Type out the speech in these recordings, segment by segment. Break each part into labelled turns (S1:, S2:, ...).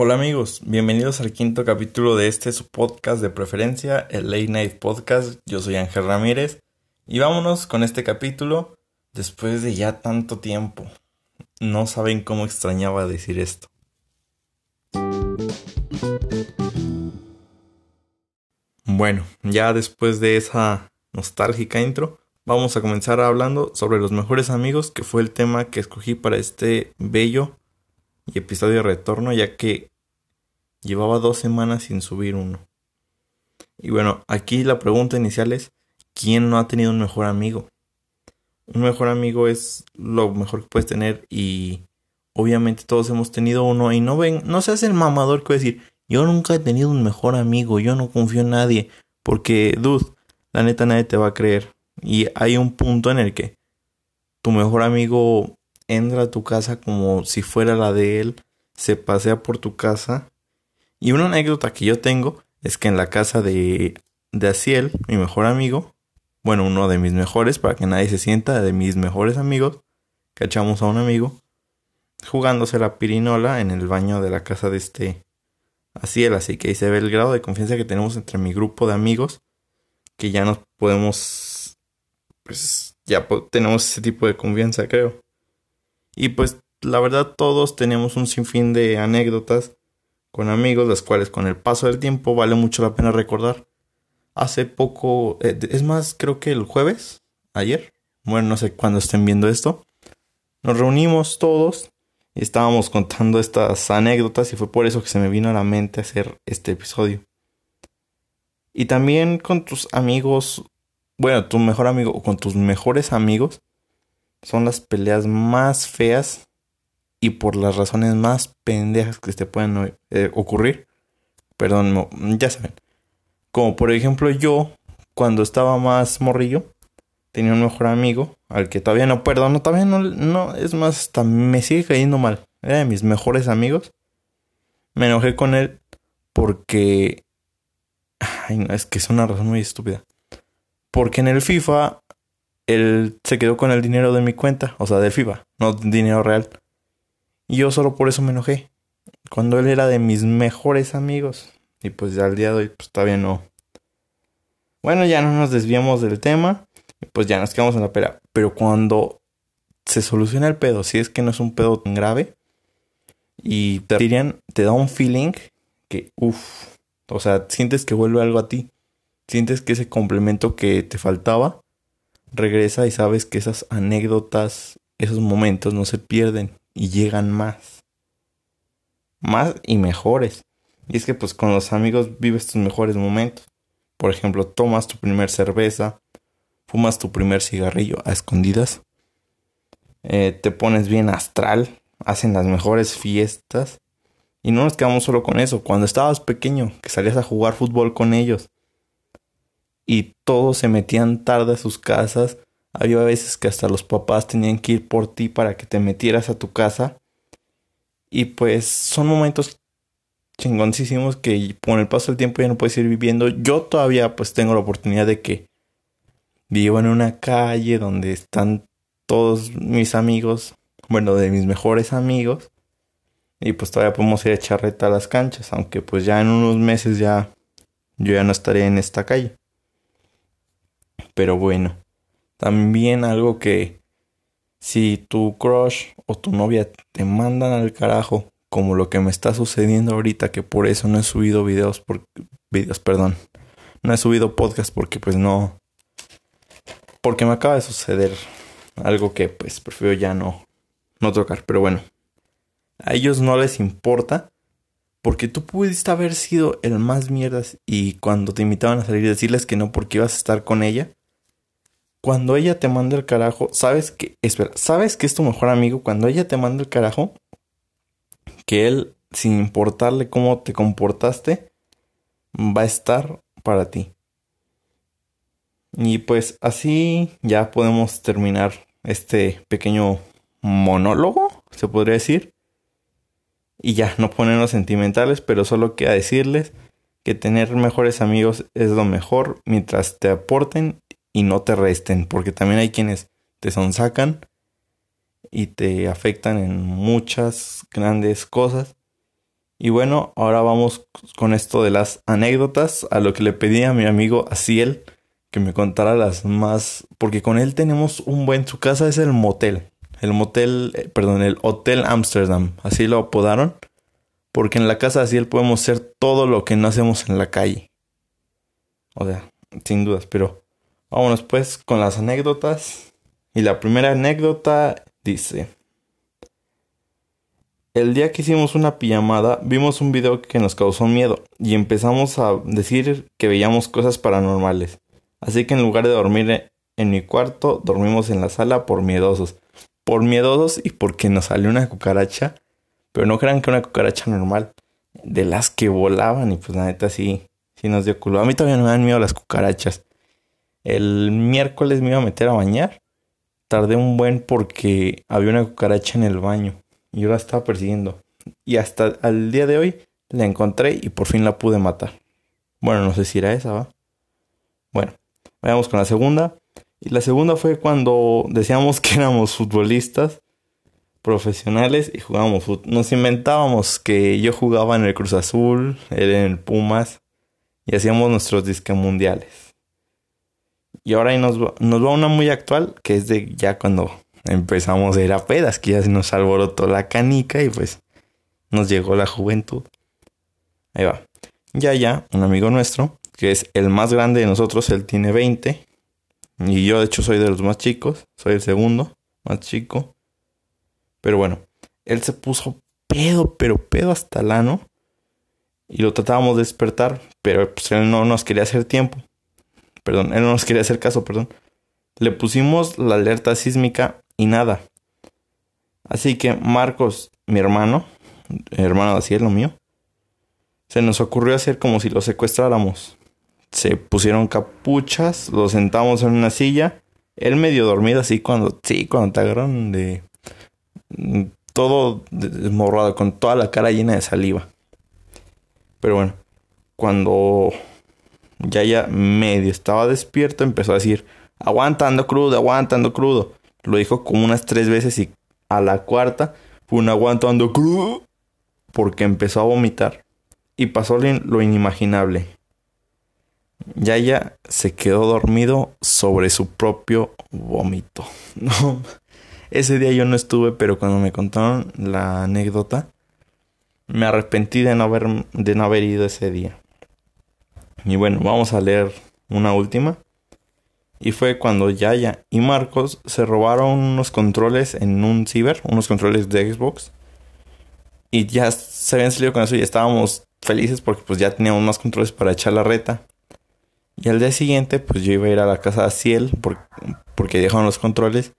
S1: Hola amigos, bienvenidos al quinto capítulo de este podcast de preferencia, el Late Night Podcast. Yo soy Ángel Ramírez y vámonos con este capítulo después de ya tanto tiempo. No saben cómo extrañaba decir esto. Bueno, ya después de esa nostálgica intro, vamos a comenzar hablando sobre los mejores amigos, que fue el tema que escogí para este bello y episodio de retorno, ya que llevaba dos semanas sin subir uno. Y bueno, aquí la pregunta inicial es, ¿quién no ha tenido un mejor amigo? Un mejor amigo es lo mejor que puedes tener y obviamente todos hemos tenido uno y no ven, no se hace el mamador que va a decir, yo nunca he tenido un mejor amigo, yo no confío en nadie, porque, dude, la neta nadie te va a creer. Y hay un punto en el que tu mejor amigo entra a tu casa como si fuera la de él, se pasea por tu casa. Y una anécdota que yo tengo es que en la casa de, de Asiel, mi mejor amigo, bueno, uno de mis mejores, para que nadie se sienta, de mis mejores amigos, cachamos a un amigo jugándose la pirinola en el baño de la casa de este Asiel. Así que ahí se ve el grado de confianza que tenemos entre mi grupo de amigos, que ya nos podemos, pues ya tenemos ese tipo de confianza, creo. Y pues la verdad todos tenemos un sinfín de anécdotas con amigos, las cuales con el paso del tiempo vale mucho la pena recordar. Hace poco, eh, es más, creo que el jueves, ayer, bueno, no sé cuándo estén viendo esto, nos reunimos todos y estábamos contando estas anécdotas y fue por eso que se me vino a la mente hacer este episodio. Y también con tus amigos, bueno, tu mejor amigo o con tus mejores amigos, son las peleas más feas y por las razones más pendejas que te pueden eh, ocurrir. Perdón, ya saben. Como por ejemplo yo, cuando estaba más morrillo, tenía un mejor amigo, al que todavía no perdono, todavía no, no, es más, hasta me sigue cayendo mal. Era de mis mejores amigos. Me enojé con él porque... Ay, no, es que es una razón muy estúpida. Porque en el FIFA él se quedó con el dinero de mi cuenta, o sea, del FIBA, no dinero real. Y yo solo por eso me enojé. Cuando él era de mis mejores amigos. Y pues ya al día de hoy, pues todavía no. Bueno, ya no nos desviamos del tema. Y pues ya nos quedamos en la pera. Pero cuando se soluciona el pedo, si es que no es un pedo tan grave. Y te dirían, te da un feeling que, uff. O sea, sientes que vuelve algo a ti. Sientes que ese complemento que te faltaba regresa y sabes que esas anécdotas, esos momentos no se pierden y llegan más. Más y mejores. Y es que pues con los amigos vives tus mejores momentos. Por ejemplo, tomas tu primer cerveza, fumas tu primer cigarrillo a escondidas, eh, te pones bien astral, hacen las mejores fiestas. Y no nos quedamos solo con eso. Cuando estabas pequeño, que salías a jugar fútbol con ellos, y todos se metían tarde a sus casas. Había veces que hasta los papás tenían que ir por ti para que te metieras a tu casa. Y pues son momentos chingoncísimos que con el paso del tiempo ya no puedes ir viviendo. Yo todavía pues tengo la oportunidad de que vivo en una calle donde están todos mis amigos, bueno, de mis mejores amigos. Y pues todavía podemos ir a echar reta a las canchas, aunque pues ya en unos meses ya yo ya no estaré en esta calle. Pero bueno, también algo que si tu crush o tu novia te mandan al carajo, como lo que me está sucediendo ahorita, que por eso no he subido videos, por, videos, perdón, no he subido podcast porque pues no, porque me acaba de suceder algo que pues prefiero ya no, no tocar, pero bueno, a ellos no les importa porque tú pudiste haber sido el más mierdas y cuando te invitaban a salir decirles que no porque ibas a estar con ella cuando ella te manda el carajo, sabes que, sabes que es tu mejor amigo, cuando ella te manda el carajo, que él, sin importarle cómo te comportaste, va a estar para ti. Y pues así ya podemos terminar este pequeño monólogo, se podría decir. Y ya, no ponernos sentimentales, pero solo queda decirles que tener mejores amigos es lo mejor mientras te aporten y no te resten, porque también hay quienes te sonsacan y te afectan en muchas grandes cosas Y bueno, ahora vamos con esto de las anécdotas, a lo que le pedí a mi amigo Asiel que me contara las más, porque con él tenemos un buen, su casa es el motel, el motel, eh, perdón, el Hotel Amsterdam, así lo apodaron, porque en la casa de Asiel podemos hacer todo lo que no hacemos en la calle. O sea, sin dudas, pero vámonos pues con las anécdotas. Y la primera anécdota dice, el día que hicimos una pijamada, vimos un video que nos causó miedo y empezamos a decir que veíamos cosas paranormales. Así que en lugar de dormir en mi cuarto, dormimos en la sala por miedosos. Por miedosos y porque nos salió una cucaracha. Pero no crean que una cucaracha normal. De las que volaban y pues la neta sí, sí nos dio culo. A mí todavía no me dan miedo las cucarachas. El miércoles me iba a meter a bañar. Tardé un buen porque había una cucaracha en el baño y yo la estaba persiguiendo. Y hasta el día de hoy la encontré y por fin la pude matar. Bueno, no sé si era esa, ¿va? Bueno, vayamos con la segunda. Y la segunda fue cuando decíamos que éramos futbolistas profesionales y jugábamos fútbol. Nos inventábamos que yo jugaba en el Cruz Azul, él en el Pumas y hacíamos nuestros disques mundiales. Y ahora nos, nos va una muy actual que es de ya cuando empezamos a ir a pedas, que ya se nos alborotó la canica y pues nos llegó la juventud. Ahí va. Ya, ya, un amigo nuestro, que es el más grande de nosotros, él tiene 20. Y yo de hecho soy de los más chicos, soy el segundo, más chico. Pero bueno, él se puso pedo, pero pedo hasta el ano. Y lo tratábamos de despertar, pero pues él no nos quería hacer tiempo. Perdón, él no nos quería hacer caso, perdón. Le pusimos la alerta sísmica y nada. Así que Marcos, mi hermano, hermano de Asiel, lo mío, se nos ocurrió hacer como si lo secuestráramos. Se pusieron capuchas, lo sentamos en una silla, él medio dormido así cuando, sí, cuando te agarran de mm, todo desmorrado, con toda la cara llena de saliva. Pero bueno, cuando ya ya medio estaba despierto, empezó a decir, aguantando crudo, aguantando crudo. Lo dijo como unas tres veces y a la cuarta fue un aguantando crudo porque empezó a vomitar y pasó lo inimaginable. Yaya se quedó dormido sobre su propio vómito. No, ese día yo no estuve, pero cuando me contaron la anécdota, me arrepentí de no haber, de no haber ido ese día. Y bueno, vamos a leer una última. Y fue cuando Yaya y Marcos se robaron unos controles en un ciber, unos controles de Xbox. Y ya se habían salido con eso y estábamos felices porque pues ya teníamos más controles para echar la reta. Y al día siguiente pues yo iba a ir a la casa de Ciel porque, porque dejaron los controles.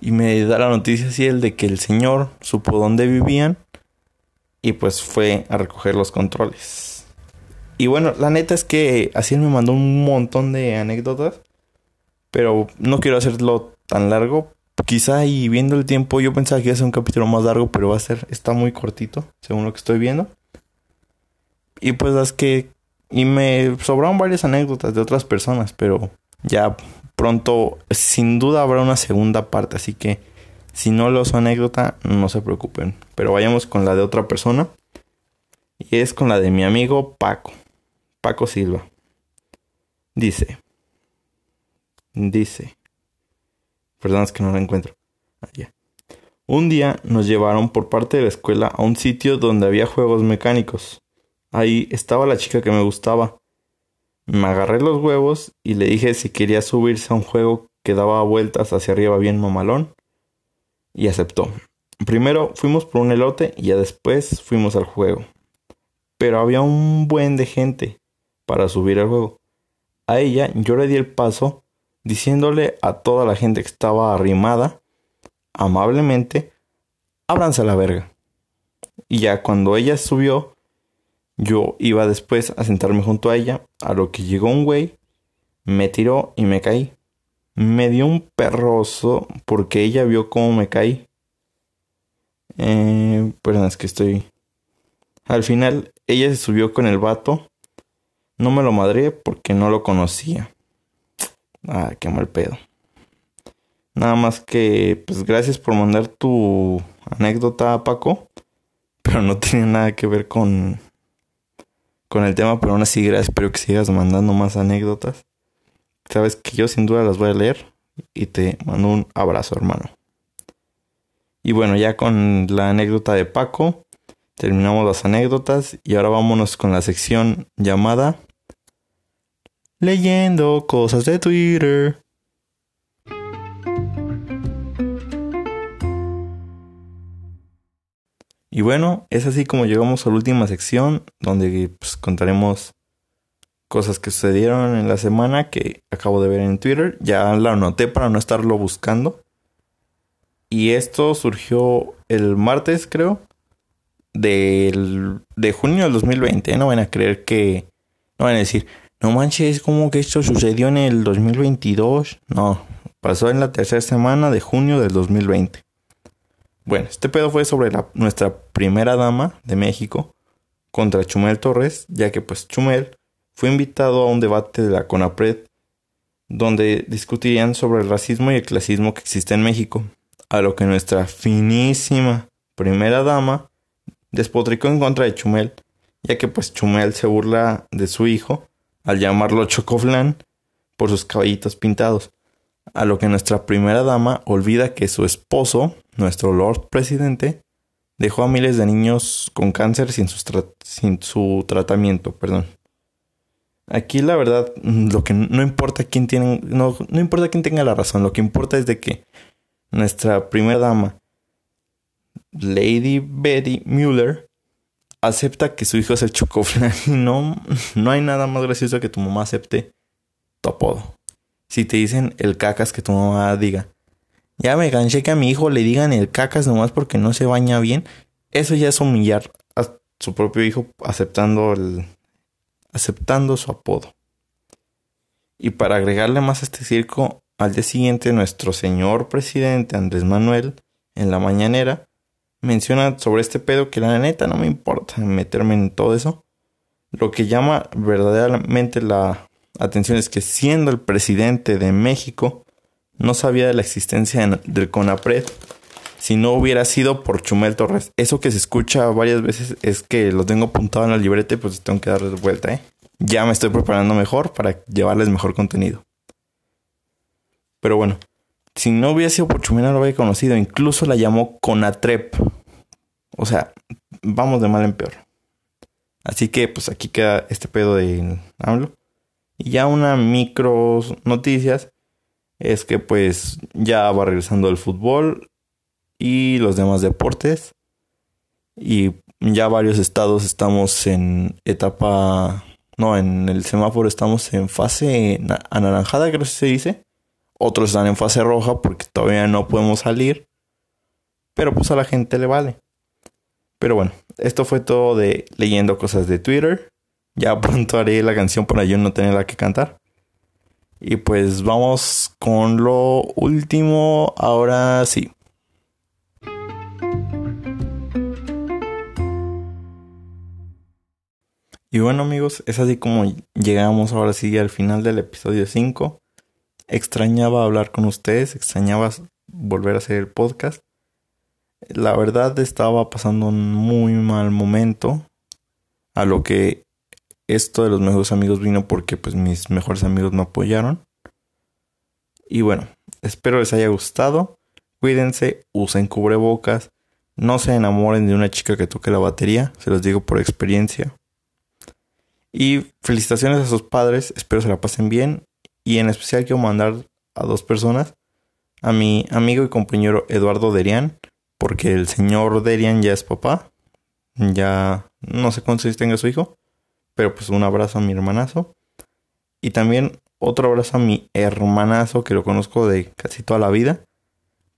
S1: Y me da la noticia Ciel de que el señor supo dónde vivían y pues fue a recoger los controles. Y bueno, la neta es que Ciel me mandó un montón de anécdotas pero no quiero hacerlo tan largo. Quizá y viendo el tiempo yo pensaba que iba a ser un capítulo más largo, pero va a ser, está muy cortito, según lo que estoy viendo. Y pues las que... Y me sobraron varias anécdotas de otras personas, pero ya pronto, sin duda habrá una segunda parte, así que si no lo su anécdota, no se preocupen. Pero vayamos con la de otra persona. Y es con la de mi amigo Paco. Paco Silva. Dice. Dice. Perdón, es que no la encuentro. Ah, un día nos llevaron por parte de la escuela a un sitio donde había juegos mecánicos. Ahí estaba la chica que me gustaba. Me agarré los huevos y le dije si quería subirse a un juego que daba vueltas hacia arriba bien mamalón. Y aceptó. Primero fuimos por un elote y ya después fuimos al juego. Pero había un buen de gente para subir al juego. A ella yo le di el paso diciéndole a toda la gente que estaba arrimada, amablemente, ábranse a la verga. Y ya cuando ella subió, yo iba después a sentarme junto a ella, a lo que llegó un güey, me tiró y me caí. Me dio un perroso porque ella vio cómo me caí. Eh, perdón, es que estoy... Al final, ella se subió con el vato. No me lo madré porque no lo conocía. Ah, qué mal pedo. Nada más que, pues gracias por mandar tu anécdota, Paco. pero no tiene nada que ver con, con el tema, pero aún así espero que sigas mandando más anécdotas. Sabes que yo sin duda las voy a leer y te mando un abrazo, hermano. Y bueno, ya con la anécdota de Paco, terminamos las anécdotas y ahora vámonos con la sección llamada Leyendo cosas de Twitter. Y bueno, es así como llegamos a la última sección donde pues, contaremos cosas que sucedieron en la semana que acabo de ver en Twitter. Ya la anoté para no estarlo buscando. Y esto surgió el martes, creo, del, de junio del 2020. No van a creer que... No van a decir, no manches, como que esto sucedió en el 2022. No, pasó en la tercera semana de junio del 2020. Bueno, este pedo fue sobre la, nuestra primera dama de México contra Chumel Torres, ya que pues Chumel fue invitado a un debate de la CONAPRED donde discutirían sobre el racismo y el clasismo que existe en México, a lo que nuestra finísima primera dama despotricó en contra de Chumel, ya que pues Chumel se burla de su hijo al llamarlo Chocoflan por sus caballitos pintados, a lo que nuestra primera dama olvida que su esposo, nuestro Lord Presidente, dejó a miles de niños con cáncer sin, su tratamiento, perdón. Aquí la verdad, lo que no importa quién tiene, no, no importa quién tenga la razón, lo que importa es de que nuestra primera dama, Lady Betty Mueller, acepta que su hijo es el chocoflan no, no hay nada más gracioso que tu mamá acepte tu apodo. Si te dicen el cacas que tu mamá diga, ya me cansé que a mi hijo le digan el cacas nomás porque no se baña bien, eso ya es humillar a su propio hijo aceptando el, aceptando su apodo. Y para agregarle más a este circo, al día siguiente nuestro señor presidente Andrés Manuel, en la mañanera, menciona sobre este pedo que la neta no me importa meterme en todo eso. Lo que llama verdaderamente la atención es que siendo el presidente de México, no sabía de la existencia del CONAPRED si no hubiera sido por Chumel Torres. Eso que se escucha varias veces es que lo tengo apuntado en la libreta y pues tengo que darle vuelta, ¿eh? ya me estoy preparando mejor para llevarles mejor contenido. Pero bueno, si no hubiera sido por Chumel no lo había conocido. Incluso la llamó Conatrep. O sea, vamos de mal en peor. Así que pues aquí queda este pedo de AMLO. Y ya una micro noticias es que pues ya va regresando el fútbol y los demás deportes. Y ya varios estados estamos en etapa no, en el semáforo estamos en fase anaranjada, creo que se dice. Otros están en fase roja porque todavía no podemos salir. Pero pues a la gente le vale. Pero bueno, esto fue todo de leyendo cosas de Twitter. Ya pronto haré la canción para yo no tenerla que cantar. Y pues vamos con lo último. Ahora sí. Y bueno amigos, es así como llegamos ahora sí al final del episodio 5. Extrañaba hablar con ustedes, extrañaba volver a hacer el podcast. La verdad estaba pasando un muy mal momento. A lo que esto de los mejores amigos vino porque pues mis mejores amigos me apoyaron. Y bueno, espero les haya gustado. Cuídense, usen cubrebocas. No se enamoren de una chica que toque la batería, se los digo por experiencia. Y felicitaciones a sus padres, espero se la pasen bien. Y en especial quiero mandar a dos personas, a mi amigo y compañero Eduardo Derian, porque el señor Derian ya es papá, ya no sé cuántos años tenga su hijo, pero pues un abrazo a mi hermanazo. Y también otro abrazo a mi hermanazo que lo conozco de casi toda la vida,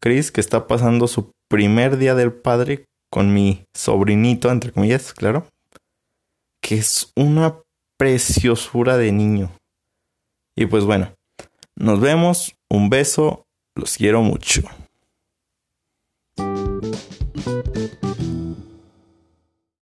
S1: Chris, que está pasando su primer día del padre con mi sobrinito, entre comillas, claro, que es una preciosura de niño. Y pues bueno, nos vemos, un beso, los quiero mucho.